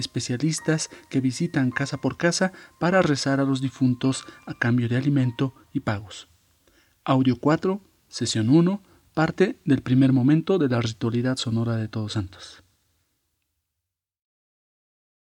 especialistas que visitan casa por casa para rezar a los difuntos a cambio de alimento y pagos. Audio 4, sesión 1, parte del primer momento de la ritualidad sonora de Todos Santos.